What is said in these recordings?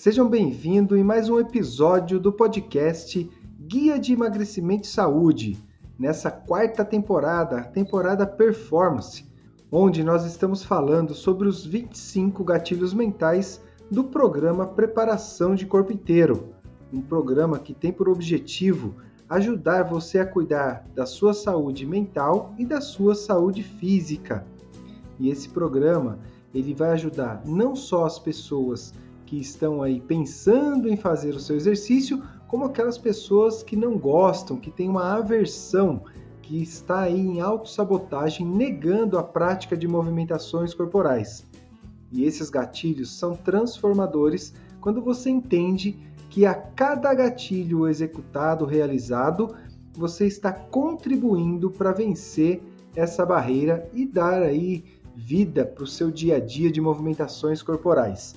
Sejam bem-vindos em mais um episódio do podcast Guia de Emagrecimento e Saúde, nessa quarta temporada, temporada Performance, onde nós estamos falando sobre os 25 gatilhos mentais do programa Preparação de Corpo Inteiro, um programa que tem por objetivo ajudar você a cuidar da sua saúde mental e da sua saúde física. E esse programa, ele vai ajudar não só as pessoas que estão aí pensando em fazer o seu exercício, como aquelas pessoas que não gostam, que têm uma aversão, que está aí em autossabotagem, negando a prática de movimentações corporais. E esses gatilhos são transformadores quando você entende que a cada gatilho executado, realizado, você está contribuindo para vencer essa barreira e dar aí vida para o seu dia a dia de movimentações corporais.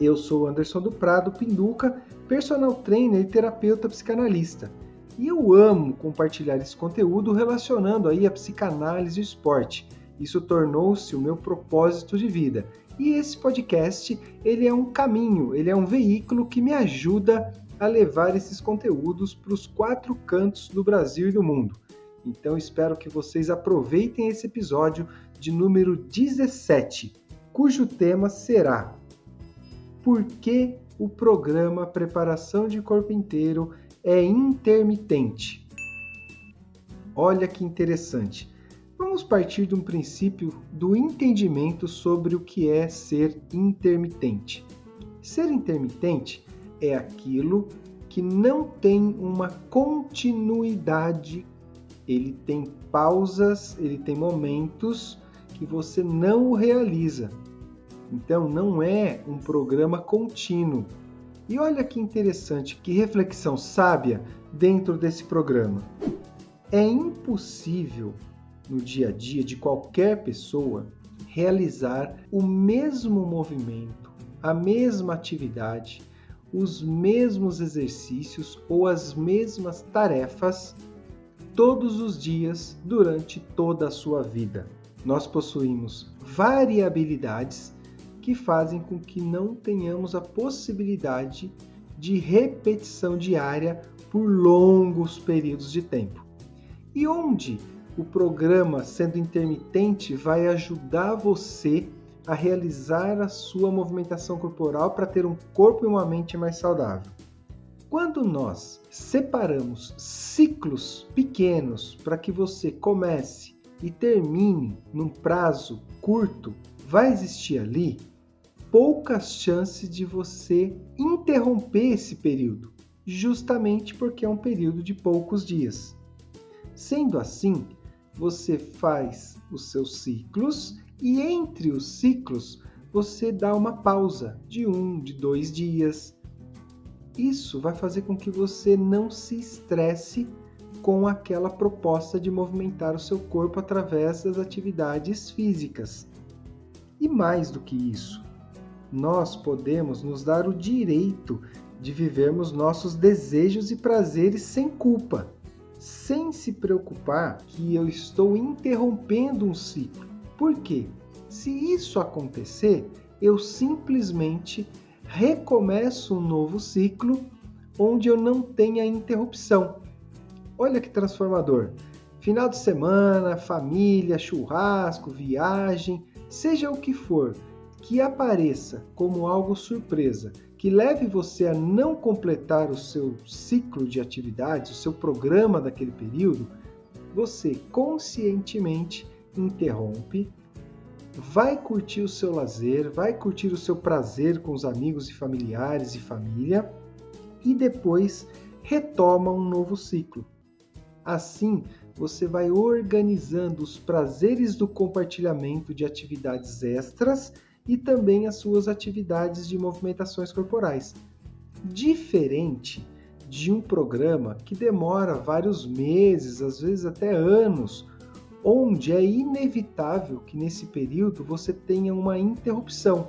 Eu sou Anderson do Prado Pinduca, personal trainer e terapeuta psicanalista. E eu amo compartilhar esse conteúdo relacionando aí a psicanálise e o esporte. Isso tornou-se o meu propósito de vida. E esse podcast, ele é um caminho, ele é um veículo que me ajuda a levar esses conteúdos para os quatro cantos do Brasil e do mundo. Então espero que vocês aproveitem esse episódio de número 17, cujo tema será por que o programa Preparação de Corpo Inteiro é intermitente. Olha que interessante. Vamos partir de um princípio do entendimento sobre o que é ser intermitente. Ser intermitente é aquilo que não tem uma continuidade, ele tem pausas, ele tem momentos que você não o realiza. Então não é um programa contínuo. E olha que interessante, que reflexão sábia dentro desse programa. É impossível no dia a dia de qualquer pessoa realizar o mesmo movimento, a mesma atividade, os mesmos exercícios ou as mesmas tarefas todos os dias durante toda a sua vida. Nós possuímos variabilidades que fazem com que não tenhamos a possibilidade de repetição diária por longos períodos de tempo. E onde o programa, sendo intermitente, vai ajudar você a realizar a sua movimentação corporal para ter um corpo e uma mente mais saudável. Quando nós separamos ciclos pequenos para que você comece e termine num prazo curto, vai existir ali poucas chances de você interromper esse período, justamente porque é um período de poucos dias. Sendo assim, você faz os seus ciclos e entre os ciclos você dá uma pausa de um, de dois dias. Isso vai fazer com que você não se estresse com aquela proposta de movimentar o seu corpo através das atividades físicas. E mais do que isso, nós podemos nos dar o direito de vivermos nossos desejos e prazeres sem culpa, sem se preocupar que eu estou interrompendo um ciclo. Por quê? Se isso acontecer, eu simplesmente recomeço um novo ciclo onde eu não tenha interrupção. Olha que transformador! Final de semana, família, churrasco, viagem, seja o que for, que apareça como algo surpresa, que leve você a não completar o seu ciclo de atividades, o seu programa daquele período, você conscientemente interrompe, vai curtir o seu lazer, vai curtir o seu prazer com os amigos e familiares e família e depois retoma um novo ciclo. Assim, você vai organizando os prazeres do compartilhamento de atividades extras e também as suas atividades de movimentações corporais. Diferente de um programa que demora vários meses, às vezes até anos, onde é inevitável que nesse período você tenha uma interrupção.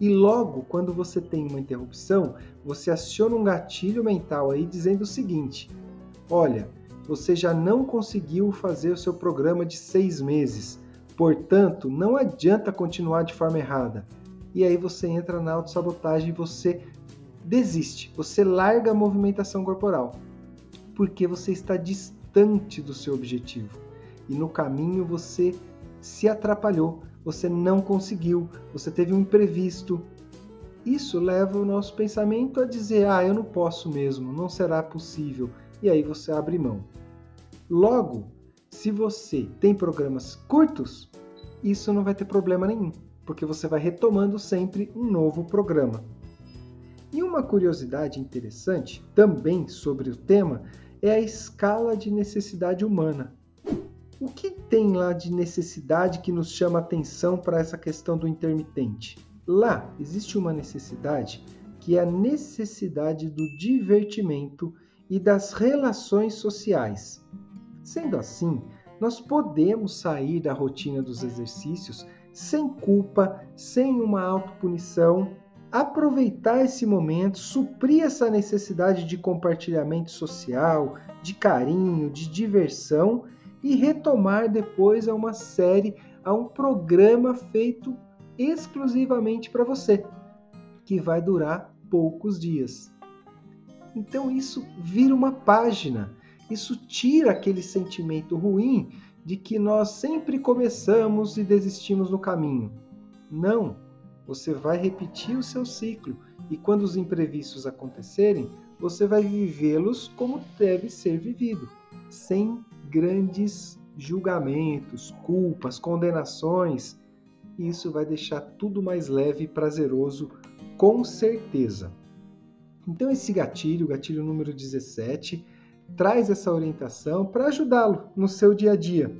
E logo, quando você tem uma interrupção, você aciona um gatilho mental aí dizendo o seguinte: olha, você já não conseguiu fazer o seu programa de seis meses, portanto, não adianta continuar de forma errada. E aí você entra na autossabotagem e você desiste, você larga a movimentação corporal, porque você está distante do seu objetivo. E no caminho você se atrapalhou, você não conseguiu, você teve um imprevisto. Isso leva o nosso pensamento a dizer: ah, eu não posso mesmo, não será possível, e aí você abre mão. Logo, se você tem programas curtos, isso não vai ter problema nenhum, porque você vai retomando sempre um novo programa. E uma curiosidade interessante também sobre o tema é a escala de necessidade humana. O que tem lá de necessidade que nos chama atenção para essa questão do intermitente? Lá existe uma necessidade que é a necessidade do divertimento e das relações sociais. Sendo assim, nós podemos sair da rotina dos exercícios sem culpa, sem uma autopunição, aproveitar esse momento, suprir essa necessidade de compartilhamento social, de carinho, de diversão e retomar depois a uma série, a um programa feito exclusivamente para você, que vai durar poucos dias. Então isso vira uma página, isso tira aquele sentimento ruim de que nós sempre começamos e desistimos no caminho. Não, você vai repetir o seu ciclo e quando os imprevistos acontecerem, você vai vivê-los como deve ser vivido, sem grandes julgamentos, culpas, condenações. Isso vai deixar tudo mais leve e prazeroso, com certeza. Então, esse gatilho, gatilho número 17, traz essa orientação para ajudá-lo no seu dia a dia.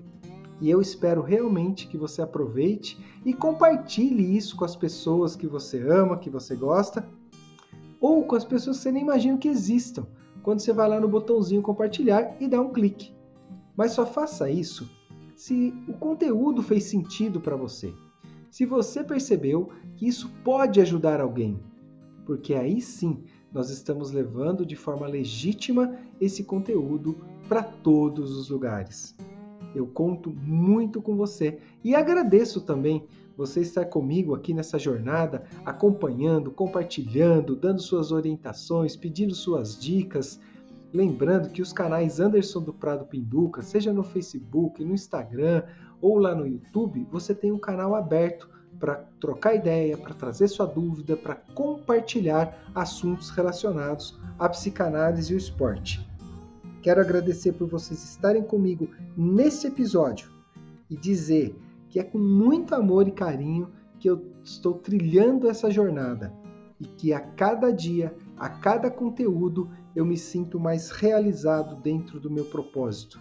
E eu espero realmente que você aproveite e compartilhe isso com as pessoas que você ama, que você gosta, ou com as pessoas que você nem imagina que existam, quando você vai lá no botãozinho compartilhar e dá um clique. Mas só faça isso se o conteúdo fez sentido para você. Se você percebeu que isso pode ajudar alguém, porque aí sim nós estamos levando de forma legítima esse conteúdo para todos os lugares. Eu conto muito com você e agradeço também você estar comigo aqui nessa jornada, acompanhando, compartilhando, dando suas orientações, pedindo suas dicas Lembrando que os canais Anderson do Prado Pinduca, seja no Facebook, no Instagram ou lá no YouTube, você tem um canal aberto para trocar ideia, para trazer sua dúvida, para compartilhar assuntos relacionados à psicanálise e o esporte. Quero agradecer por vocês estarem comigo nesse episódio e dizer que é com muito amor e carinho que eu estou trilhando essa jornada e que a cada dia, a cada conteúdo, eu me sinto mais realizado dentro do meu propósito.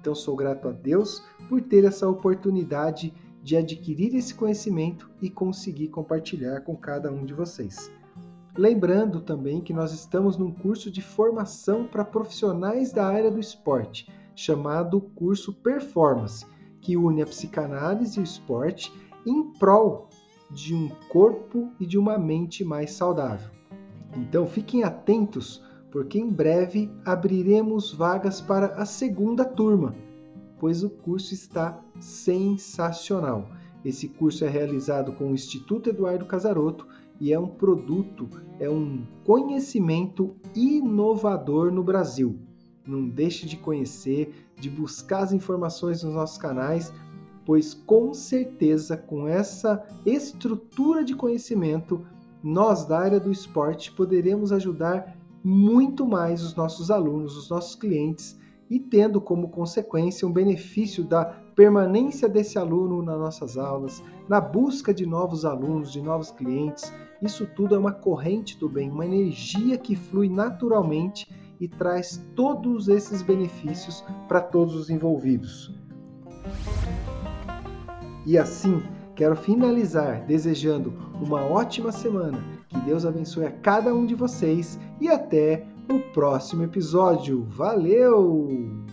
Então sou grato a Deus por ter essa oportunidade de adquirir esse conhecimento e conseguir compartilhar com cada um de vocês. Lembrando também que nós estamos num curso de formação para profissionais da área do esporte, chamado curso Performance, que une a psicanálise e o esporte em prol de um corpo e de uma mente mais saudável. Então fiquem atentos porque em breve abriremos vagas para a segunda turma, pois o curso está sensacional. Esse curso é realizado com o Instituto Eduardo Casaroto e é um produto, é um conhecimento inovador no Brasil. Não deixe de conhecer, de buscar as informações nos nossos canais, pois com certeza com essa estrutura de conhecimento, nós da área do esporte poderemos ajudar muito mais os nossos alunos, os nossos clientes, e tendo como consequência um benefício da permanência desse aluno nas nossas aulas, na busca de novos alunos, de novos clientes. Isso tudo é uma corrente do bem, uma energia que flui naturalmente e traz todos esses benefícios para todos os envolvidos. E assim, quero finalizar desejando uma ótima semana Que Deus abençoe a cada um de vocês e até o próximo episódio. Valeu!